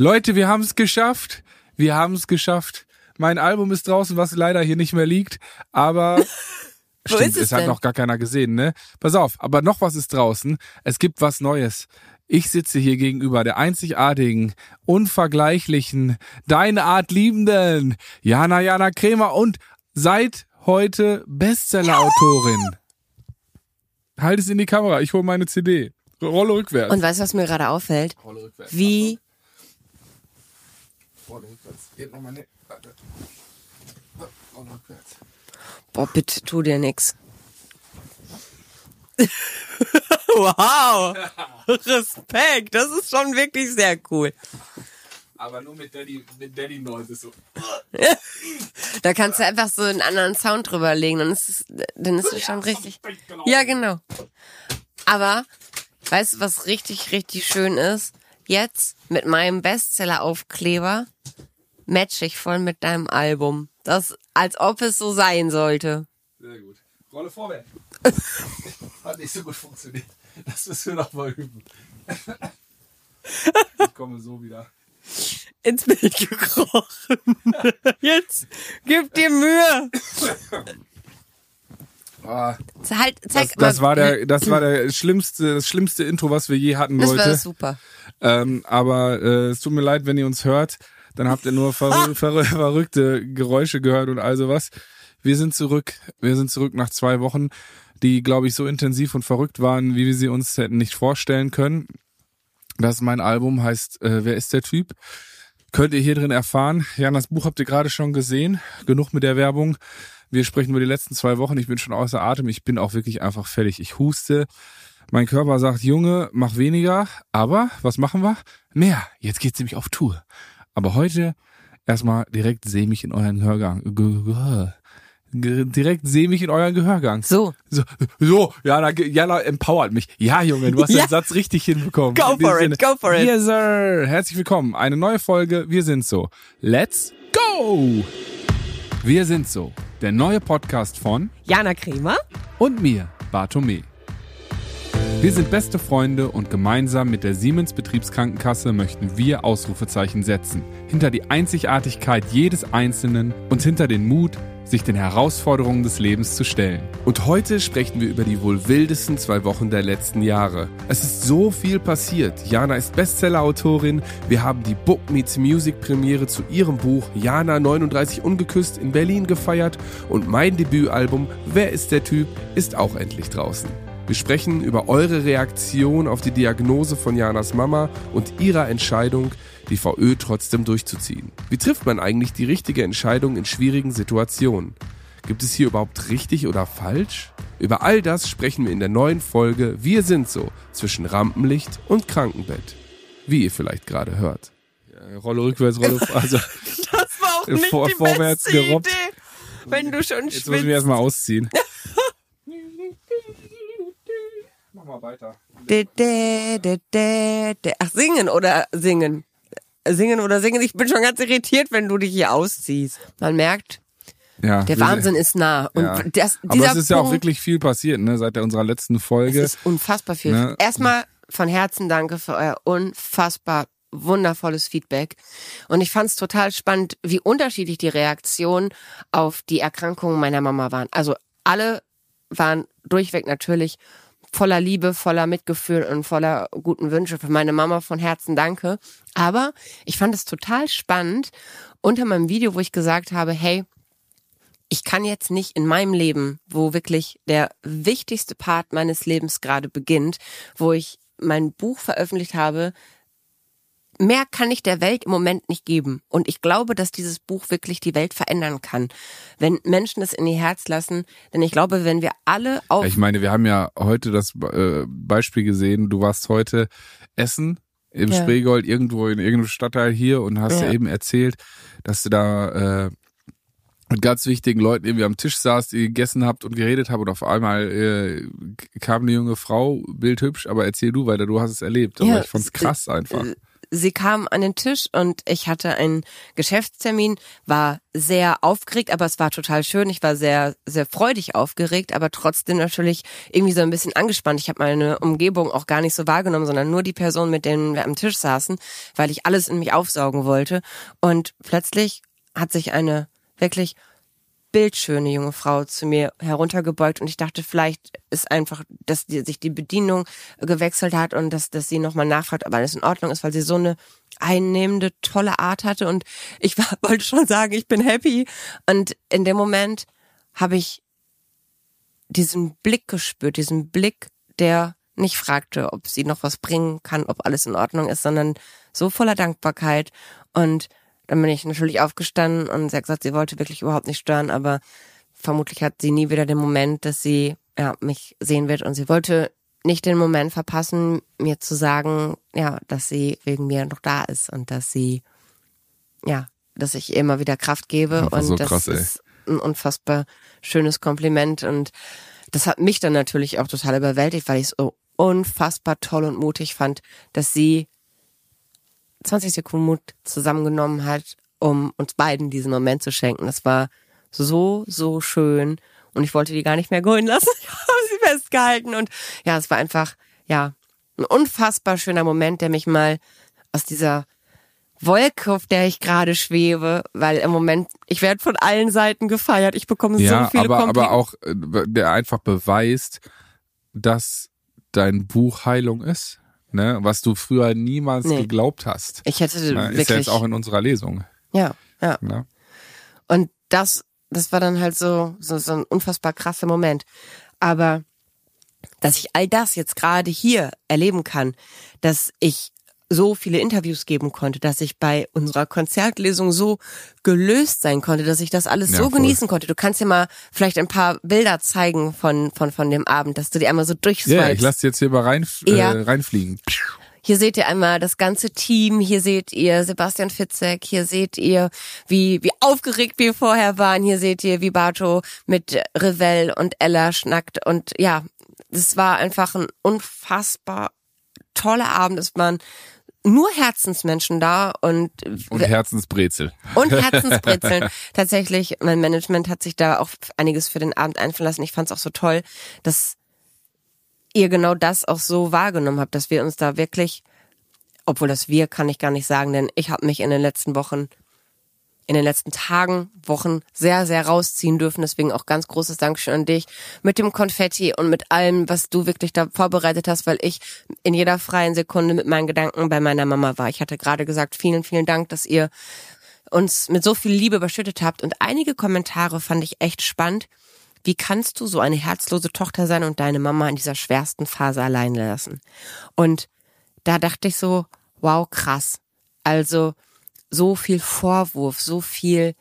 Leute, wir haben es geschafft. Wir haben es geschafft. Mein Album ist draußen, was leider hier nicht mehr liegt, aber Wo Stimmt, ist es es hat denn? noch gar keiner gesehen, ne? Pass auf, aber noch was ist draußen. Es gibt was Neues. Ich sitze hier gegenüber der einzigartigen, unvergleichlichen, deine Art liebenden Jana Jana Kremer und seit heute Bestseller-Autorin. Halt es in die Kamera, ich hole meine CD. Rolle rückwärts. Und weißt du, was mir gerade auffällt? Rolle rückwärts. Wie, Rolle rückwärts. Geht noch mal ne- warte. Rolle rückwärts. boah, bitte tu dir nix. wow! Respekt, das ist schon wirklich sehr cool. Aber nur mit Daddy, mit Daddy Noise so. Da kannst du einfach so einen anderen Sound drüber legen, dann ist es, dann ist es schon richtig. Ja, genau. Aber, weißt du, was richtig, richtig schön ist? Jetzt mit meinem Bestseller-Aufkleber match ich voll mit deinem Album. Das, als ob es so sein sollte. Sehr gut. Rolle vorwärts. Hat nicht so gut funktioniert. Das müssen wir noch mal üben. Ich komme so wieder. Ins Bild gekrochen. Jetzt, gib dir Mühe. Ah, Halt, zeig das, das war der, das war der schlimmste, das schlimmste Intro, was wir je hatten, Das war Leute. super. Ähm, aber äh, es tut mir leid, wenn ihr uns hört, dann habt ihr nur verrü verrü verrückte Geräusche gehört und all sowas. Wir sind zurück. Wir sind zurück nach zwei Wochen, die, glaube ich, so intensiv und verrückt waren, wie wir sie uns hätten nicht vorstellen können. Das ist mein Album, heißt äh, Wer ist der Typ? Könnt ihr hier drin erfahren. Jan, das Buch habt ihr gerade schon gesehen. Genug mit der Werbung. Wir sprechen über die letzten zwei Wochen. Ich bin schon außer Atem. Ich bin auch wirklich einfach fertig. Ich huste. Mein Körper sagt, Junge, mach weniger. Aber was machen wir? Mehr. Jetzt geht's nämlich auf Tour. Aber heute erstmal direkt seh mich in euren Gehörgang. Direkt seh mich in euren Gehörgang. So, So, so Jana, Jana empowert mich. Ja, Junge, du hast Ja. den Satz richtig hinbekommen. Go for it, go for it. Yes, sir. Herzlich willkommen. Eine neue Folge. Wir sind so. Let's go! Wir sind so. Der neue Podcast von Jana Kremer. und mir, Bartome. Wir sind beste Freunde und gemeinsam mit der Siemens Betriebskrankenkasse möchten wir Ausrufezeichen setzen. Hinter die Einzigartigkeit jedes Einzelnen und hinter den Mut, sich den Herausforderungen des Lebens zu stellen. Und heute sprechen wir über die wohl wildesten zwei Wochen der letzten Jahre. Es ist so viel passiert. Jana ist Bestseller-Autorin. Wir haben die Book Meets Music Premiere zu ihrem Buch Jana 39 Ungeküsst in Berlin gefeiert und mein Debütalbum Wer ist der Typ ist auch endlich draußen. Wir sprechen über eure Reaktion auf die Diagnose von Janas Mama und ihrer Entscheidung, die VÖ trotzdem durchzuziehen. Wie trifft man eigentlich die richtige Entscheidung in schwierigen Situationen? Gibt es hier überhaupt richtig oder falsch? Über all das sprechen wir in der neuen Folge Wir sind so zwischen Rampenlicht und Krankenbett. Wie ihr vielleicht gerade hört. Äh, Rolle rückwärts, Rolle also Das war auch nicht Vor- die vorwärts beste gerobbt. Idee. Wenn du schon jetzt muss ich mich erstmal ausziehen. Mach mal weiter. De, de, de, de, de. Ach, singen oder singen. Singen oder singen. Ich bin schon ganz irritiert, wenn du dich hier ausziehst. Man merkt, Ja, der Wahnsinn ist nah. Und Ja. das, Aber es ist ja auch wirklich viel passiert, ne, seit der unserer letzten es Folge. ist unfassbar viel. Ne? Erstmal von Herzen danke für euer unfassbar wundervolles Feedback. Und ich fand es total spannend, wie unterschiedlich die Reaktionen auf die Erkrankungen meiner Mama waren. Also alle waren durchweg natürlich voller Liebe, voller Mitgefühl und voller guten Wünsche für meine Mama von Herzen danke. Aber ich fand es total spannend unter meinem Video, wo ich gesagt habe, hey, ich kann jetzt nicht in meinem Leben, wo wirklich der wichtigste Part meines Lebens gerade beginnt, wo ich mein Buch veröffentlicht habe, mehr kann ich der Welt im Moment nicht geben. Und ich glaube, dass dieses Buch wirklich die Welt verändern kann, wenn Menschen es in ihr Herz lassen. Denn ich glaube, wenn wir alle auf Ja, ich meine, wir haben ja heute das äh, Beispiel gesehen. Du warst heute essen im Ja. Spreegold irgendwo in irgendeinem Stadtteil hier und hast Ja. ja. eben erzählt, dass du da äh, mit ganz wichtigen Leuten irgendwie am Tisch saßt, ihr gegessen habt und geredet habt und auf einmal äh, kam eine junge Frau, bildhübsch, aber erzähl du weiter, du hast es erlebt. Aber Ja, ich fand's es- krass einfach. Sie kam an den Tisch und ich hatte einen Geschäftstermin, war sehr aufgeregt, aber es war total schön. Ich war sehr, sehr freudig aufgeregt, aber trotzdem natürlich irgendwie so ein bisschen angespannt. Ich habe meine Umgebung auch gar nicht so wahrgenommen, sondern nur die Person, mit denen wir am Tisch saßen, weil ich alles in mich aufsaugen wollte. Und plötzlich hat sich eine wirklich bildschöne junge Frau zu mir heruntergebeugt und ich dachte, vielleicht ist einfach, dass die, sich die Bedienung gewechselt hat und dass, dass sie nochmal nachfragt, ob alles in Ordnung ist, weil sie so eine einnehmende, tolle Art hatte. Und ich war, wollte schon sagen, ich bin happy. Und in dem Moment habe ich diesen Blick gespürt, diesen Blick, der nicht fragte, ob sie noch was bringen kann, ob alles in Ordnung ist, sondern so voller Dankbarkeit. Und dann bin ich natürlich aufgestanden und sie hat gesagt, sie wollte wirklich überhaupt nicht stören, aber vermutlich hat sie nie wieder den Moment, dass sie ja, mich sehen wird. Und sie wollte nicht den Moment verpassen, mir zu sagen, ja, dass sie wegen mir noch da ist und dass sie, ja, dass ich ihr immer wieder Kraft gebe. Und so das krass, ist ein unfassbar schönes Kompliment. Und das hat mich dann natürlich auch total überwältigt, weil ich es so unfassbar toll und mutig fand, dass sie 20 Sekunden Mut zusammengenommen hat, um uns beiden diesen Moment zu schenken. Das war so, so schön. Und ich wollte die gar nicht mehr gehen lassen. Ich habe sie festgehalten. Und ja, es war einfach, ja, ein unfassbar schöner Moment, der mich mal aus dieser Wolke, auf der ich gerade schwebe, weil im Moment, ich werde von allen Seiten gefeiert. Ich bekomme Ja, so viele aber, aber auch, äh, der einfach beweist, dass dein Buch Heilung ist, ne? was du früher niemals Nee. geglaubt hast. ich hätte Ne? wirklich, Ist ja jetzt auch in unserer Lesung. ja, ja. Ne? Und das, das war dann halt so, so, so ein unfassbar krasser Moment. Aber dass ich all das jetzt gerade hier erleben kann, dass ich so viele Interviews geben konnte, dass ich bei unserer Konzertlesung so gelöst sein konnte, dass ich das alles Ja, so voll. genießen konnte. Du kannst dir mal vielleicht ein paar Bilder zeigen von, von, von dem Abend, dass du die einmal so Ja, durchswipest. ich lasse jetzt hier mal rein, Ja. äh, reinfliegen. Hier seht ihr einmal das ganze Team, hier seht ihr Sebastian Fitzek, hier seht ihr, wie, wie aufgeregt wir vorher waren, hier seht ihr, wie Bato mit Revell und Ella schnackt und ja, das war einfach ein unfassbar toller Abend. Es waren nur Herzensmenschen da und Und Herzensbrezel. und Herzensbrezeln. Tatsächlich, mein Management hat sich da auch einiges für den Abend einfallen lassen. Ich fand es auch so toll, dass ihr genau das auch so wahrgenommen habt, dass wir uns da wirklich, obwohl das wir kann ich gar nicht sagen, denn ich habe mich in den letzten Wochen, in den letzten Tagen, Wochen sehr, sehr rausziehen dürfen. Deswegen auch ganz großes Dankeschön an dich mit dem Konfetti und mit allem, was du wirklich da vorbereitet hast, weil ich in jeder freien Sekunde mit meinen Gedanken bei meiner Mama war. Ich hatte gerade gesagt, vielen, vielen Dank, dass ihr uns mit so viel Liebe überschüttet habt. Und einige Kommentare fand ich echt spannend. Wie kannst du so eine herzlose Tochter sein und deine Mama in dieser schwersten Phase alleine lassen? Und da dachte ich so, wow, krass. Also so viel Vorwurf, so viel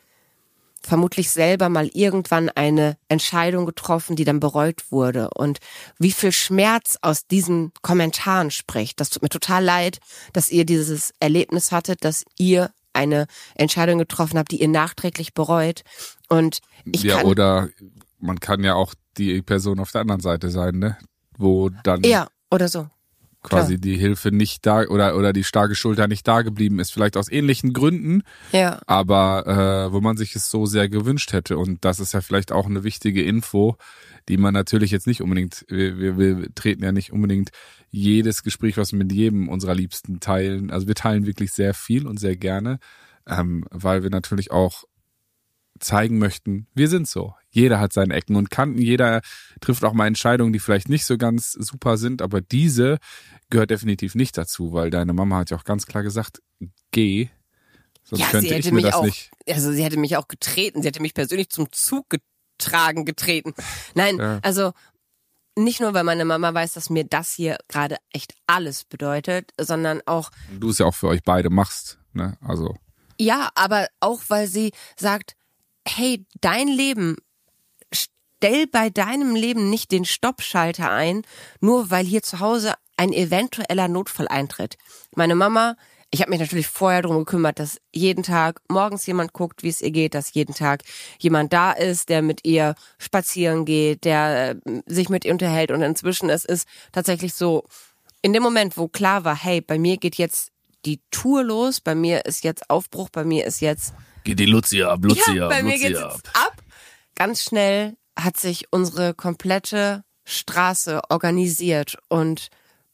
vermutlich selber mal irgendwann eine Entscheidung getroffen, die dann bereut wurde und wie viel Schmerz aus diesen Kommentaren spricht. Das tut mir total leid, dass ihr dieses Erlebnis hattet, dass ihr eine Entscheidung getroffen habt, die ihr nachträglich bereut. Und ich ja, kann, oder man kann ja auch die Person auf der anderen Seite sein, ne? Wo dann ja, oder so. Quasi die Hilfe nicht da oder oder die starke Schulter nicht da geblieben ist, vielleicht aus ähnlichen Gründen, Ja, aber äh, wo man sich es so sehr gewünscht hätte. Und das ist ja vielleicht auch eine wichtige Info, die man natürlich jetzt nicht unbedingt, wir, wir, wir treten ja nicht unbedingt jedes Gespräch, was wir mit jedem unserer Liebsten teilen. Also wir teilen wirklich sehr viel und sehr gerne, ähm, weil wir natürlich auch zeigen möchten, wir sind so. Jeder hat seine Ecken und Kanten, jeder trifft auch mal Entscheidungen, die vielleicht nicht so ganz super sind, aber diese gehört definitiv nicht dazu, weil deine Mama hat ja auch ganz klar gesagt, geh, sonst ja sie könnte hätte ich mir mich das auch, nicht. also sie hätte mich auch getreten, sie hätte mich persönlich zum Zug getragen, getreten. Nein, Ja. also nicht nur, weil meine Mama weiß, dass mir das hier gerade echt alles bedeutet, sondern auch, Du es ja auch für euch beide machst, ne? Also ja, aber auch, weil sie sagt, hey, dein Leben, stell bei deinem Leben nicht den Stoppschalter ein, nur weil hier zu Hause ein eventueller Notfall eintritt. Meine Mama, ich habe mich natürlich vorher drum gekümmert, dass jeden Tag morgens jemand guckt, wie es ihr geht, dass jeden Tag jemand da ist, der mit ihr spazieren geht, der äh, sich mit ihr unterhält. Und inzwischen es ist tatsächlich so, in dem Moment, wo klar war, hey, bei mir geht jetzt die Tour los. Bei mir ist jetzt Aufbruch, bei mir ist jetzt Geht die Luzi ab, Luzi ja, ab, bei mir Luzi geht's ab. ab. Ganz schnell hat sich unsere komplette Straße organisiert und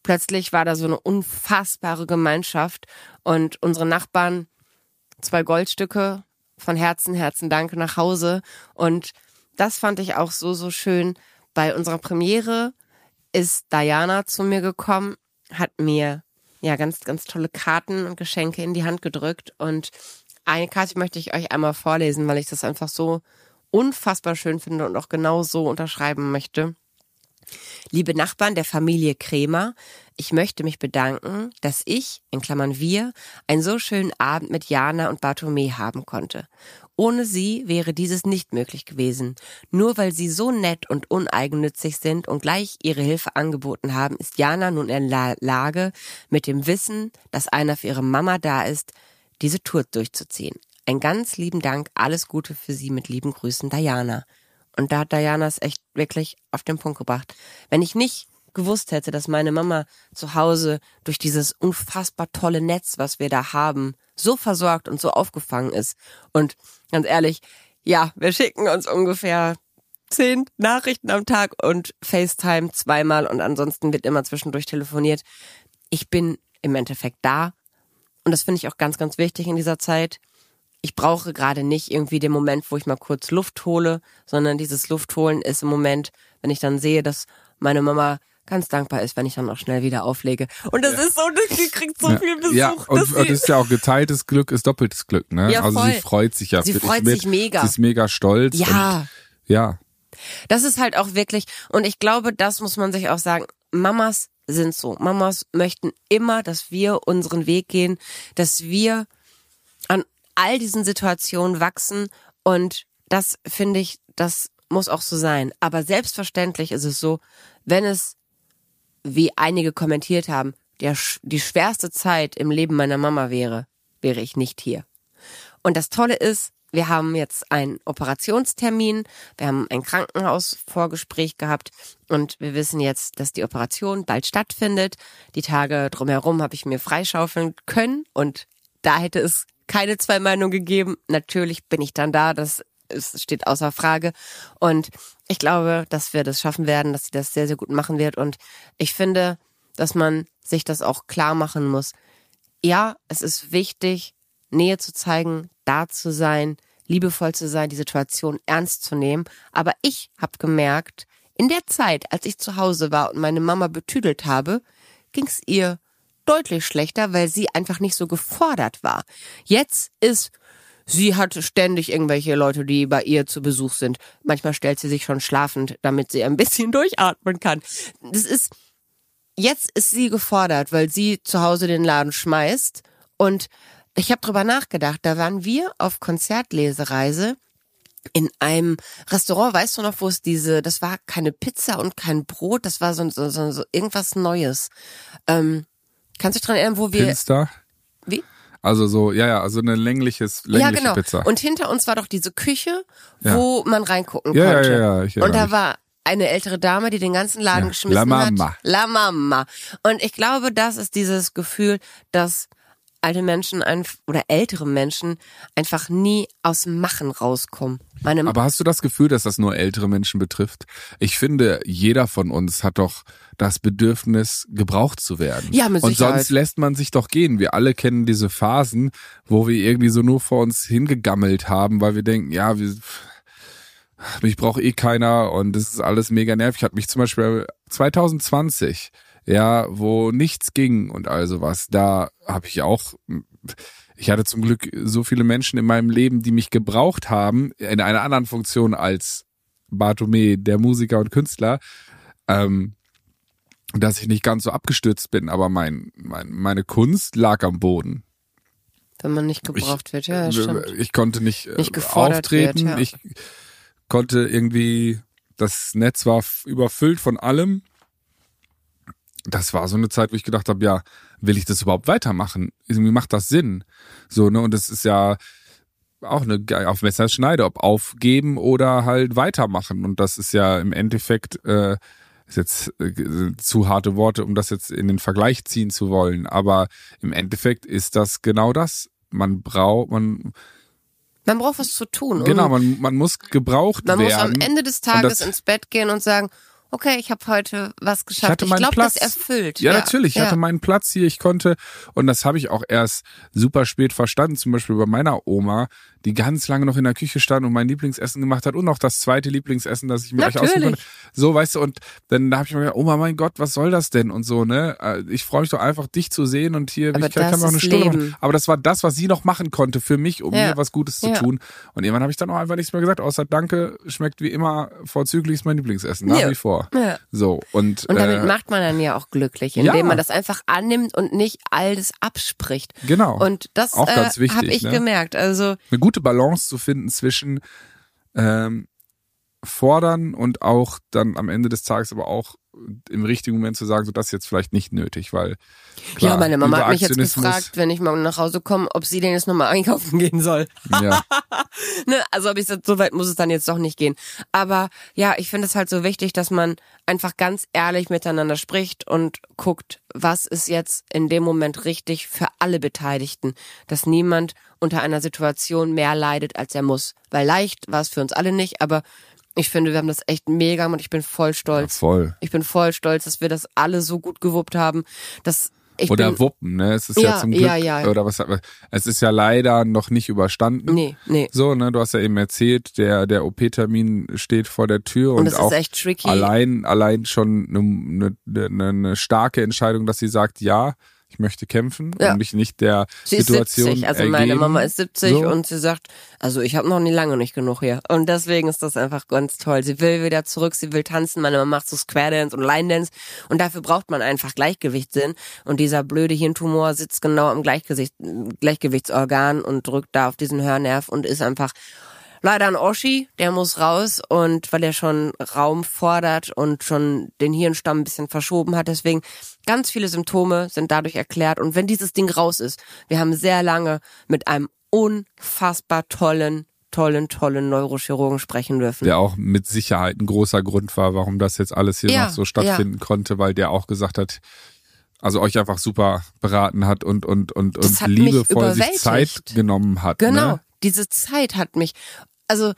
plötzlich war da so eine unfassbare Gemeinschaft und unsere Nachbarn zwei Goldstücke von Herzen, Herzen Dank nach Hause und das fand ich auch so, so schön. Bei unserer Premiere ist Diana zu mir gekommen, hat mir ja ganz, ganz tolle Karten und Geschenke in die Hand gedrückt und eine Karte möchte ich euch einmal vorlesen, weil ich das einfach so unfassbar schön finde und auch genau so unterschreiben möchte. Liebe Nachbarn der Familie Kremer, ich möchte mich bedanken, dass ich, in Klammern wir, einen so schönen Abend mit Jana und Bartome haben konnte. Ohne sie wäre dieses nicht möglich gewesen. Nur weil sie so nett und uneigennützig sind und gleich ihre Hilfe angeboten haben, ist Jana nun in der Lage, mit dem Wissen, dass einer für ihre Mama da ist, diese Tour durchzuziehen. Ein ganz lieben Dank, alles Gute für Sie mit lieben Grüßen, Diana. Und da hat Diana es echt wirklich auf den Punkt gebracht. Wenn ich nicht gewusst hätte, dass meine Mama zu Hause durch dieses unfassbar tolle Netz, was wir da haben, so versorgt und so aufgefangen ist. Und ganz ehrlich, ja, wir schicken uns ungefähr zehn Nachrichten am Tag und FaceTime zweimal und ansonsten wird immer zwischendurch telefoniert. Ich bin im Endeffekt da. Und das finde ich auch ganz, ganz wichtig in dieser Zeit ich brauche gerade nicht irgendwie den Moment, wo ich mal kurz Luft hole, sondern dieses Luftholen ist im Moment, wenn ich dann sehe, dass meine Mama ganz dankbar ist, wenn ich dann auch schnell wieder auflege. Und das ja. ist so, die kriegt so ja. viel Besuch. Ja, und, und das ist ja auch geteiltes Glück ist doppeltes Glück, ne? Ja, also voll. sie freut sich ja. Sie freut dich sich mega. Sie ist mega stolz. Ja. Ja. Das ist halt auch wirklich, und ich glaube, das muss man sich auch sagen, Mamas sind so. Mamas möchten immer, dass wir unseren Weg gehen, dass wir an all diesen Situationen wachsen und das finde ich, das muss auch so sein. Aber selbstverständlich ist es so, wenn es, wie einige kommentiert haben, der, die schwerste Zeit im Leben meiner Mama wäre, wäre ich nicht hier. Und das Tolle ist, wir haben jetzt einen Operationstermin, wir haben ein Krankenhausvorgespräch gehabt und wir wissen jetzt, dass die Operation bald stattfindet. Die Tage drumherum habe ich mir freischaufeln können und da hätte es keine zwei Meinungen gegeben. Natürlich bin ich dann da, das es steht außer Frage. Und ich glaube, dass wir das schaffen werden, dass sie das sehr, sehr gut machen wird. Und ich finde, dass man sich das auch klar machen muss. Ja, es ist wichtig, Nähe zu zeigen, da zu sein, liebevoll zu sein, die Situation ernst zu nehmen. Aber ich habe gemerkt, in der Zeit, als ich zu Hause war und meine Mama betüdelt habe, ging es ihr deutlich schlechter, weil sie einfach nicht so gefordert war. Jetzt ist Sie hat ständig irgendwelche Leute, die bei ihr zu Besuch sind. Manchmal stellt sie sich schon schlafend, damit sie ein bisschen durchatmen kann. Das ist, jetzt ist sie gefordert, weil sie zu Hause den Laden schmeißt. Und ich habe drüber nachgedacht, da waren wir auf Konzertlesereise in einem Restaurant, weißt du noch, wo es diese, das war keine Pizza und kein Brot, das war so, so, so, so irgendwas Neues. Ähm, Kannst du dich dran erinnern, wo wir. Finster? Wie? Also so, ja, ja, also eine längliches, längliche ja, genau. Pizza. Und hinter uns war doch diese Küche, wo man reingucken Ja, ja, konnte. ja, ja, ich Und da war eine ältere Dame, die den ganzen Laden Ja, geschmissen La Mama. hat. La Mama. Und ich glaube, das ist dieses Gefühl, dass alte Menschen oder ältere Menschen einfach nie aus dem Machen rauskommen. Meine Aber hast du das Gefühl, dass das nur ältere Menschen betrifft? Ich finde, jeder von uns hat doch das Bedürfnis, gebraucht zu werden. Ja, mit Und Sicherheit. sonst lässt man sich doch gehen. Wir alle kennen diese Phasen, wo wir irgendwie so nur vor uns hingegammelt haben, weil wir denken, ja, wir, mich braucht eh keiner und das ist alles mega nervig. Hat mich zum Beispiel 2020, ja, wo nichts ging und all sowas, da habe ich auch, ich hatte zum Glück so viele Menschen in meinem Leben, die mich gebraucht haben, in einer anderen Funktion als Bartome, der Musiker und Künstler, ähm, dass ich nicht ganz so abgestürzt bin, aber mein, mein, meine Kunst lag am Boden. wenn man nicht gebraucht wird, ja, stimmt. Ich konnte nicht, äh, Nicht auftreten. wird, ja. Ich konnte irgendwie, das Netz war überfüllt von allem. Das war so eine Zeit, wo ich gedacht habe, ja, will ich das überhaupt weitermachen? Irgendwie macht das Sinn. So, ne? Und das ist ja auch eine auf Messerschneide, ob aufgeben oder halt weitermachen. Und das ist ja im Endeffekt äh, ist jetzt äh, zu harte Worte, um das jetzt in den Vergleich ziehen zu wollen, aber im Endeffekt ist das genau das. Man braucht, man Man braucht was zu tun. genau, man, man muss gebraucht man werden. muss am Ende des Tages ins Bett gehen und sagen, okay, ich habe heute was geschafft. hatte Ich, meinen glaube, das Platz. erfüllt. Ja, natürlich. Ich ja. hatte meinen Platz hier. Ich konnte, und das habe ich auch erst super spät verstanden, zum Beispiel bei meiner Oma, die ganz lange noch in der Küche stand und mein Lieblingsessen gemacht hat und auch das zweite Lieblingsessen, das ich mir gleich aussuchen konnte. So, weißt du, und dann habe ich mir gedacht, Oma, mein Gott, was soll das denn? Und so, ne? Äh, Ich freue mich doch einfach, dich zu sehen und hier, Aber ich kann, mir auch eine Stunde Leben. machen. Aber das war das, was sie noch machen konnte für mich, um Ja. mir was Gutes zu Ja. tun. Und irgendwann habe ich dann auch einfach nichts mehr gesagt, außer Danke, schmeckt wie immer vorzüglich ist mein Lieblingsessen, nach Ja. wie vor. Ja. So, und, Und damit äh, macht man dann ja auch glücklich, indem ja. man das einfach annimmt und nicht all das abspricht. Genau. Und das Auch ganz äh, wichtig, habe ich ne? gemerkt. Also eine gute Balance zu finden zwischen ähm, fordern und auch dann am Ende des Tages aber auch im richtigen Moment zu sagen, so das ist jetzt vielleicht nicht nötig, weil klar, ja, meine Mama hat mich jetzt gefragt, wenn ich morgen nach Hause komme, ob sie denn jetzt nochmal einkaufen gehen soll. Ja, ne? Also ob ich so weit muss es dann jetzt doch nicht gehen. Aber ja, ich finde es halt so wichtig, dass man einfach ganz ehrlich miteinander spricht und guckt, was ist jetzt in dem Moment richtig für alle Beteiligten, dass niemand unter einer Situation mehr leidet, als er muss. Weil leicht war es für uns alle nicht, aber ich finde, wir haben das echt mega gemacht. Ich bin voll stolz. voll. Ich bin voll stolz, dass wir das alle so gut gewuppt haben. Dass ich Oder bin, Wuppen, ne? Es ist ja, Ja, zum Glück, ja, ja. oder was, es ist ja leider noch nicht überstanden. Nee, nee. So, ne, du hast ja eben erzählt, der, der OP-Termin steht vor der Tür und, Und es ist auch echt tricky. allein, allein schon eine, eine, eine starke Entscheidung, dass sie sagt, ja, ich möchte kämpfen Ja. und mich nicht der Sie ist Situation 70, also ergeben. meine Mama ist 70 So. und sie sagt, also ich habe noch nie lange nicht genug hier. Und deswegen ist das einfach ganz toll. Sie will wieder zurück, sie will tanzen, meine Mama macht so Square Dance und Line Dance und dafür braucht man einfach Gleichgewichtssinn und dieser blöde Hirntumor sitzt genau am Gleichgewicht, Gleichgewichtsorgan und drückt da auf diesen Hörnerv und ist einfach leider ein Oschi, der muss raus und weil er schon Raum fordert und schon den Hirnstamm ein bisschen verschoben hat. Deswegen ganz viele Symptome sind dadurch erklärt. Und wenn dieses Ding raus ist, wir haben sehr lange mit einem unfassbar tollen, tollen, tollen Neurochirurgen sprechen dürfen. Der auch mit Sicherheit ein großer Grund war, warum das jetzt alles hier Ja, noch so stattfinden konnte, weil der auch gesagt hat, also euch einfach super beraten hat und und und Das und liebevoll sich. Zeit genommen hat. Genau, Ne? Diese Zeit hat mich, also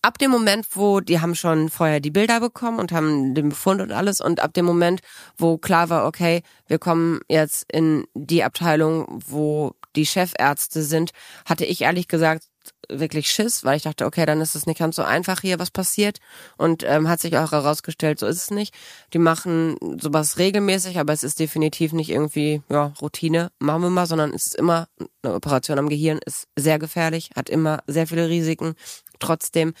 ab dem Moment, wo die haben schon vorher die Bilder bekommen und haben den Befund und alles und ab dem Moment, wo klar war, okay, wir kommen jetzt in die Abteilung, wo die Chefärzte sind, hatte ich ehrlich gesagt wirklich Schiss, weil ich dachte, okay, dann ist es nicht ganz so einfach hier, was passiert. Und ähm, hat sich auch herausgestellt, so ist es nicht. Die machen sowas regelmäßig, aber es ist definitiv nicht irgendwie ja, Routine, machen wir mal, sondern es ist immer eine Operation am Gehirn, ist sehr gefährlich, hat immer sehr viele Risiken. Trotzdem,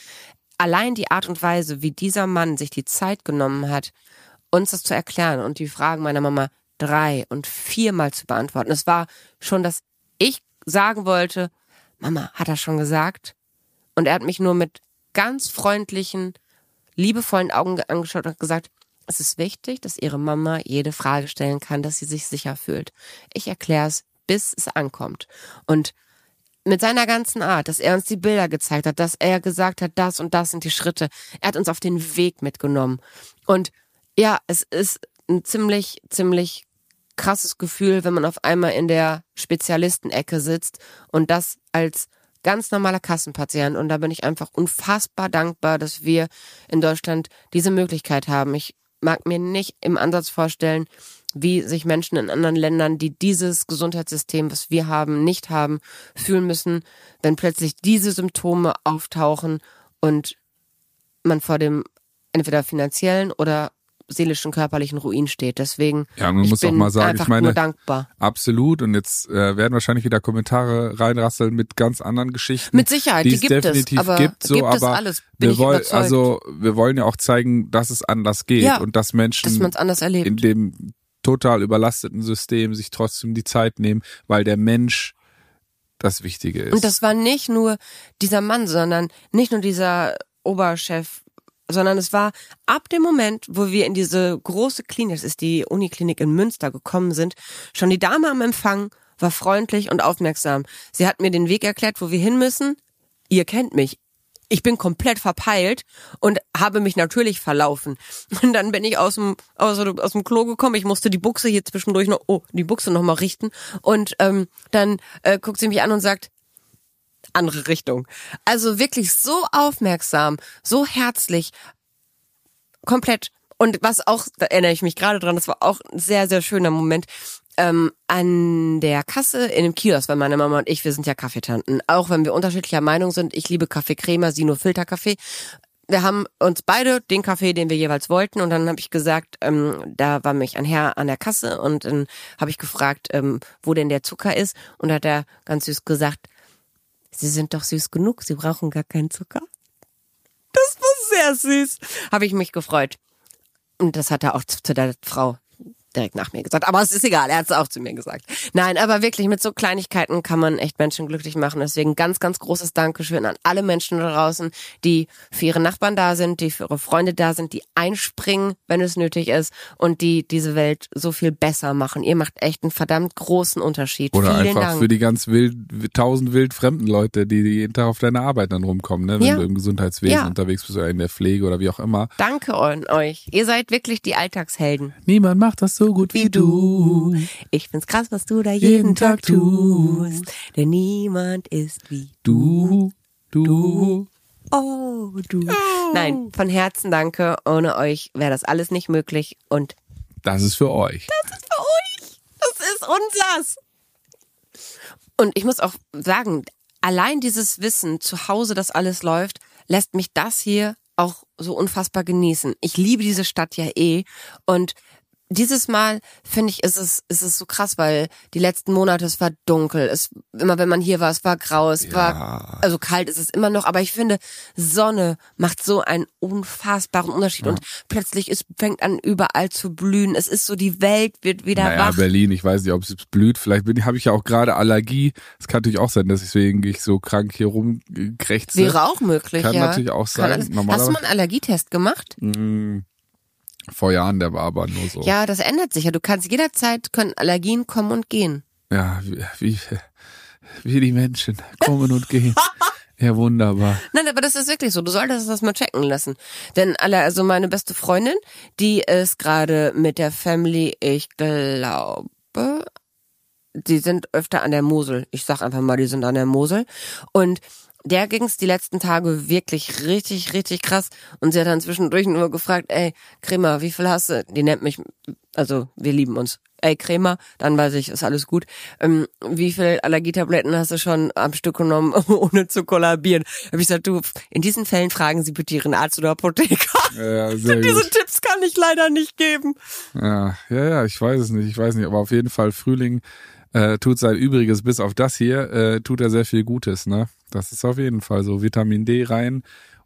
allein die Art und Weise, wie dieser Mann sich die Zeit genommen hat, uns das zu erklären und die Fragen meiner Mama drei und viermal zu beantworten. Es war schon, dass ich sagen wollte, Mama, hat er schon gesagt? Und er hat mich nur mit ganz freundlichen, liebevollen Augen ge- angeschaut und gesagt, es ist wichtig, dass ihre Mama jede Frage stellen kann, dass sie sich sicher fühlt. Ich erkläre es, bis es ankommt. Und mit seiner ganzen Art, dass er uns die Bilder gezeigt hat, dass er gesagt hat, das und das sind die Schritte. Er hat uns auf den Weg mitgenommen. Und ja, es ist ein ziemlich, ziemlich krasses Gefühl, wenn man auf einmal in der Spezialistenecke sitzt und das als ganz normaler Kassenpatient. Und da bin ich einfach unfassbar dankbar, dass wir in Deutschland diese Möglichkeit haben. Ich mag mir nicht im Ansatz vorstellen, wie sich Menschen in anderen Ländern, die dieses Gesundheitssystem, was wir haben, nicht haben, fühlen müssen, wenn plötzlich diese Symptome auftauchen und man vor dem entweder finanziellen oder seelischen, körperlichen Ruin steht. Deswegen, Ja, man ich muss bin auch mal sagen, einfach ich meine, nur dankbar. Absolut. Und jetzt äh, werden wahrscheinlich wieder Kommentare reinrasseln mit ganz anderen Geschichten. Mit Sicherheit, die es gibt es, definitiv aber gibt, so, gibt es aber alles, bin wir wollen, also wir wollen ja auch zeigen, dass es anders geht Ja, und dass Menschen Dass man es anders erlebt. in dem total überlasteten System sich trotzdem die Zeit nehmen, weil der Mensch das Wichtige ist. Und das war nicht nur dieser Mann, sondern nicht nur dieser Oberchef, sondern es war ab dem Moment, wo wir in diese große Klinik, das ist die Uniklinik in Münster gekommen sind, schon die Dame am Empfang war freundlich und aufmerksam. Sie hat mir den Weg erklärt, wo wir hin müssen. Ihr kennt mich. ich bin komplett verpeilt und habe mich natürlich verlaufen. Und dann bin ich aus dem, aus, aus dem Klo gekommen. Ich musste die Buchse hier zwischendurch noch, oh, die Buchse noch mal richten. Und ähm, dann äh, guckt sie mich an und sagt, andere Richtung. Also wirklich so aufmerksam, so herzlich, komplett. Und was auch, da erinnere ich mich gerade dran, das war auch ein sehr, sehr schöner Moment. Ähm, an der Kasse in dem Kiosk, weil meine Mama und ich, wir sind ja Kaffeetanten. Auch wenn wir unterschiedlicher Meinung sind, ich liebe Kaffee Crema, sie nur Filterkaffee. Wir haben uns beide den Kaffee, den wir jeweils wollten, und dann habe ich gesagt, ähm, da war mich ein Herr an der Kasse und dann habe ich gefragt, ähm, wo denn der Zucker ist, und hat er ganz süß gesagt, Sie sind doch süß genug, Sie brauchen gar keinen Zucker. Das war sehr süß. Habe ich mich gefreut. Und das hat er auch zu der Frau direkt nach mir gesagt. Aber es ist egal, er hat es auch zu mir gesagt. Nein, aber wirklich mit so Kleinigkeiten kann man echt Menschen glücklich machen. Deswegen ganz, ganz großes Dankeschön an alle Menschen da draußen, die für ihre Nachbarn da sind, die für ihre Freunde da sind, die einspringen, wenn es nötig ist und die diese Welt so viel besser machen. Ihr macht echt einen verdammt großen Unterschied. Oder Vielen einfach Dank. für die ganz wild, tausend wild fremden Leute, die, jeden Tag auf deine Arbeit dann rumkommen, ne? wenn Ja. du im Gesundheitswesen Ja. unterwegs bist oder in der Pflege oder wie auch immer. Danke an euch. Ihr seid wirklich die Alltagshelden. Niemand macht das so gut wie du. Ich find's krass, was du da jeden, Tag tust. Denn niemand ist wie Du, du. Oh, du. Nein, von Herzen danke. Ohne euch wäre das alles nicht möglich. Und Das ist für euch. für euch, das ist unsers. Und ich muss auch sagen, allein dieses Wissen zu Hause, dass alles läuft, lässt mich das hier auch so unfassbar genießen. Ich liebe diese Stadt ja eh. Und dieses Mal finde ich, ist es, ist es so krass, weil die letzten Monate, es war dunkel. Es, immer wenn man hier war, es war grau, es war, also kalt ist es immer noch. Aber ich finde, Sonne macht so einen unfassbaren Unterschied. Und plötzlich ist, fängt an überall zu blühen. Es ist so, die Welt wird wieder Naja, wach. Berlin, ich weiß nicht, ob es blüht. Vielleicht bin, habe ich ja auch gerade Allergie. Es kann natürlich auch sein, dass deswegen ich so krank hier rumkrächze. Wäre auch möglich, Kann ja. natürlich auch Kann sein. alles- Hast du mal einen Allergietest gemacht? Mm, Vor Jahren, der war aber nur so. Ja, das ändert sich ja. Du kannst jederzeit, können Allergien kommen und gehen. Ja, wie, wie, wie die Menschen kommen und gehen. Ja, wunderbar. Nein, aber das ist wirklich so. Du solltest das mal checken lassen. Denn alle, also meine beste Freundin, die ist gerade mit der Family, ich glaube, die sind öfter an der Mosel. Ich sag einfach mal, die sind an der Mosel. Und der ging's die letzten Tage wirklich richtig, richtig krass. Und sie hat dann zwischendurch nur gefragt, ey, Kremer, wie viel hast du? Die nennt mich, also wir lieben uns. Ey, Kremer, dann weiß ich, ist alles gut. Ähm, wie viel Allergietabletten hast du schon am Stück genommen, ohne zu kollabieren? Hab ich gesagt, du, in diesen Fällen fragen Sie bitte Ihren Arzt oder Apotheker. Ja, sehr Diese gut. Tipps kann ich leider nicht geben. Ja, ja, ja, ich weiß es nicht, ich weiß nicht, aber auf jeden Fall Frühling äh, tut sein Übriges, bis auf das hier, äh, tut er sehr viel Gutes, ne? Das ist auf jeden Fall so. Vitamin D rein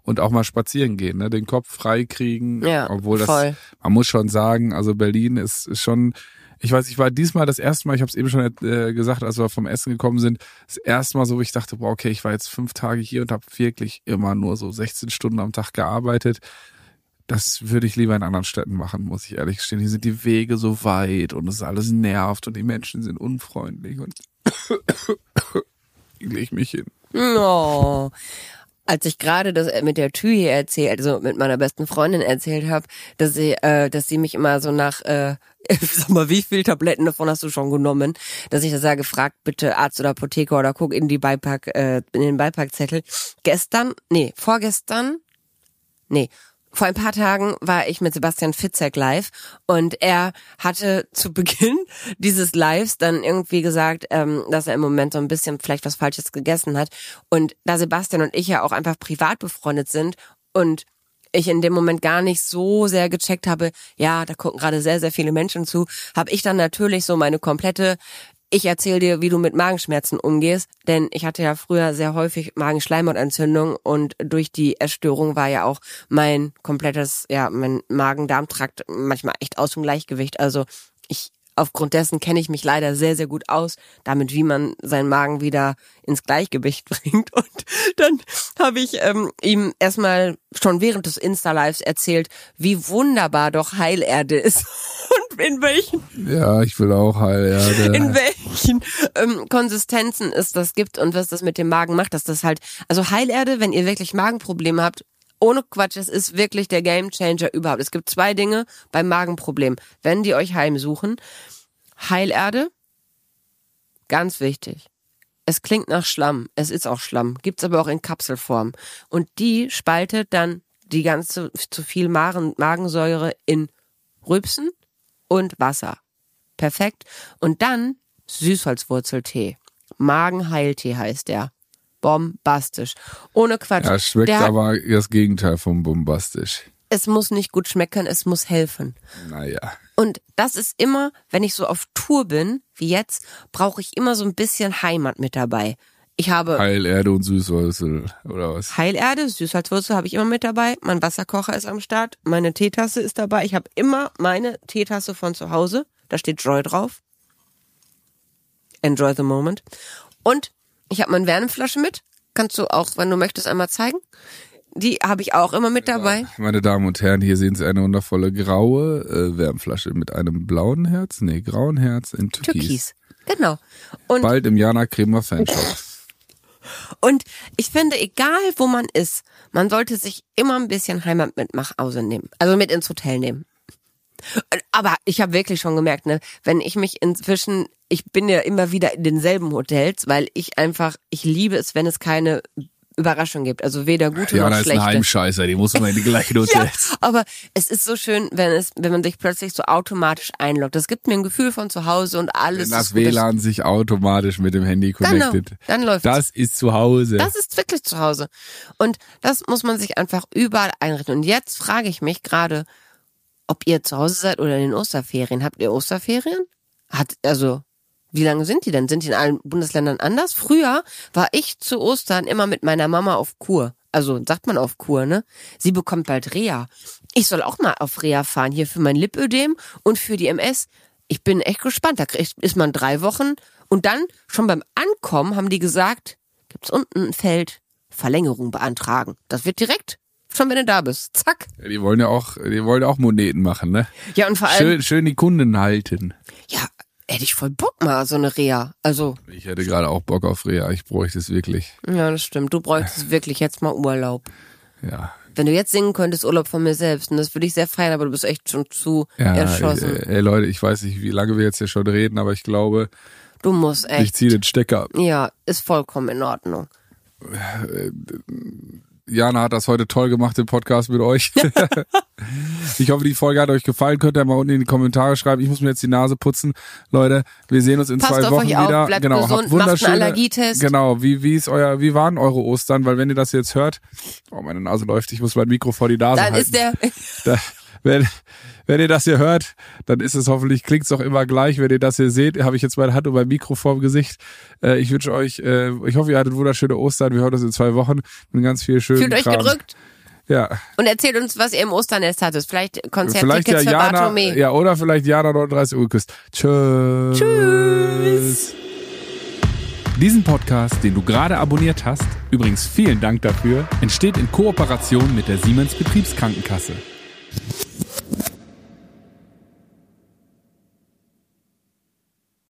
und auch mal spazieren gehen, ne? Den Kopf frei kriegen. Ja, obwohl das, voll. man muss schon sagen, also Berlin ist, ist schon, ich weiß, ich war diesmal das erste Mal, ich habe es eben schon äh, gesagt, als wir vom Essen gekommen sind, das erste Mal so, wo ich dachte, boah, okay, ich war jetzt fünf Tage hier und habe wirklich immer nur so 16 Stunden am Tag gearbeitet. Das würde ich lieber in anderen Städten machen, muss ich ehrlich gestehen. Hier sind die Wege so weit und es ist alles nervt und die Menschen sind unfreundlich und leg ich mich hin. Oh. Als ich gerade das mit der Tür hier erzählt, also mit meiner besten Freundin erzählt habe, dass sie, äh, dass sie mich immer so nach, äh, sag mal, wie viel Tabletten davon hast du schon genommen? Dass ich da sage, frag bitte Arzt oder Apotheker oder guck in die Beipack, äh, in den Beipackzettel. Gestern, nee, vorgestern, nee, vor ein paar Tagen war ich mit Sebastian Fitzek live und er hatte zu Beginn dieses Lives dann irgendwie gesagt, ähm, dass er im Moment so ein bisschen vielleicht was Falsches gegessen hat. Und da Sebastian und ich ja auch einfach privat befreundet sind und ich in dem Moment gar nicht so sehr gecheckt habe, ja, da gucken gerade sehr, sehr viele Menschen zu, habe ich dann natürlich so meine komplette ich erzähle dir, wie du mit Magenschmerzen umgehst, denn ich hatte ja früher sehr häufig Magenschleimhautentzündung und durch die Essstörung war ja auch mein komplettes, ja, mein Magen-Darm-Trakt manchmal echt aus dem Gleichgewicht. Also ich aufgrund dessen kenne ich mich leider sehr, sehr gut aus, damit wie man seinen Magen wieder ins Gleichgewicht bringt. Und dann habe ich ähm, ihm erstmal schon während des Insta-Lives erzählt, wie wunderbar doch Heilerde ist. Und in welchen Ja, ich will auch Heilerde. in welchen ähm, Konsistenzen es das gibt und was das mit dem Magen macht, dass das halt, also Heilerde, wenn ihr wirklich Magenprobleme habt, ohne Quatsch, es ist wirklich der Gamechanger überhaupt. Es gibt zwei Dinge beim Magenproblem. Wenn die euch heimsuchen, Heilerde, ganz wichtig. Es klingt nach Schlamm, es ist auch Schlamm, gibt's aber auch in Kapselform. Und die spaltet dann die ganze zu viel Magen, Magensäure in Rübsen und Wasser. Perfekt. Und dann Süßholzwurzeltee. Magenheiltee heißt der. Bombastisch. Ohne Quatsch. Ja, schmeckt der hat, aber das Gegenteil vom bombastisch. es muss nicht gut schmecken, es muss helfen. Naja. Und das ist immer, wenn ich so auf Tour bin, wie jetzt, brauche ich immer so ein bisschen Heimat mit dabei. Ich habe Heilerde und Süßwürzel oder was? Heilerde, Süßholzwurzel habe ich immer mit dabei. Mein Wasserkocher ist am Start. Meine Teetasse ist dabei. Ich habe immer meine Teetasse von zu Hause. Da steht Joy drauf. Enjoy the moment. Und ich habe meine Wärmflasche mit. Kannst du auch, wenn du möchtest, einmal zeigen. Die habe ich auch immer mit dabei. Meine Damen und Herren, hier sehen Sie eine wundervolle graue äh, Wärmflasche mit einem blauen Herz, nee, grauen Herz in Türkis. Türkis. Genau. Und Bald im Jana Kremer Fanshop. Und ich finde, egal wo man ist, man sollte sich immer ein bisschen Heimat mit nach Hause nehmen. Also mit ins Hotel nehmen. Aber ich habe wirklich schon gemerkt, ne, wenn ich mich inzwischen, ich bin ja immer wieder in denselben Hotels, weil ich einfach, ich liebe es, wenn es keine Überraschung gibt. Also weder gute Jana noch ist ein schlechte. Heimscheißer, die muss immer in die gleichen Ja, Hotels. aber es ist so schön, wenn es, wenn man sich plötzlich so automatisch einloggt. Das gibt mir ein Gefühl von zu Hause und alles. Wenn das. WLAN sich automatisch mit dem Handy Genau, connected. dann läuft Das ist zu Hause. Das ist wirklich zu Hause. Und das muss man sich einfach überall einrichten. Und jetzt frage ich mich gerade, ob ihr zu Hause seid oder in den Osterferien. Habt ihr Osterferien? Hat, also, wie lange sind die denn? Sind die in allen Bundesländern anders? Früher war ich zu Ostern immer mit meiner Mama auf Kur. Also, sagt man auf Kur, ne? Sie bekommt bald Reha. Ich soll auch mal auf Reha fahren, hier für mein Lipödem und für die MS. Ich bin echt gespannt. Da ist man drei Wochen. Und dann, schon beim Ankommen, haben die gesagt, gibt's unten ein Feld, Verlängerung beantragen. Das wird direkt, schon wenn du da bist. Zack. Ja, die wollen ja auch, die wollen auch Moneten machen, ne? Ja, und vor allem, Schön, schön die Kunden halten. ja, hätte ich voll Bock mal, so eine Reha. Also, Ich hätte gerade auch Bock auf Reha. Ich bräuchte es wirklich. ja, das stimmt. Du bräuchtest wirklich jetzt mal Urlaub. Ja. Wenn du jetzt singen könntest, Urlaub von mir selbst, und das würde ich sehr feiern, aber du bist echt schon zu Ja, erschossen. äh, ey Leute, ich weiß nicht, wie lange wir jetzt hier schon reden, aber ich glaube, Du musst ich echt. ziehe den Stecker. Ja, ist vollkommen in Ordnung. Jana hat das heute toll gemacht, den Podcast mit euch. ich hoffe, die Folge hat euch gefallen. Könnt ihr mal unten in die Kommentare schreiben. Ich muss mir jetzt die Nase putzen. Leute, wir sehen uns in Passt zwei Wochen euch auf, wieder. bleibt genau, gesund, habt macht einen Allergietest. Genau, wie, wie ist euer, wie waren eure Ostern? Weil wenn ihr das jetzt hört, oh, meine Nase läuft, ich muss mein Mikro vor die Nase Dann halten. ist der, Da, wenn, wenn ihr das hier hört, dann ist es hoffentlich, klingt's auch immer gleich. Wenn ihr das hier seht, habe ich jetzt meine Hand und mein Mikro vorm Gesicht. Äh, ich wünsche euch, äh, ich hoffe, ihr hattet wunderschöne Ostern. Wir hören uns in zwei Wochen mit ganz viel schönen fühlt euch Kram. gedrückt Ja, und erzählt uns, was ihr im Osternest hattet. Vielleicht vielleicht ja Konzerttickets für Jana, Bartolomä. ja, oder vielleicht Jana 39 Uhr geküsst. Tschüss. Tschüss. Diesen Podcast, den du gerade abonniert hast, übrigens vielen Dank dafür, entsteht in Kooperation mit der Siemens Betriebskrankenkasse.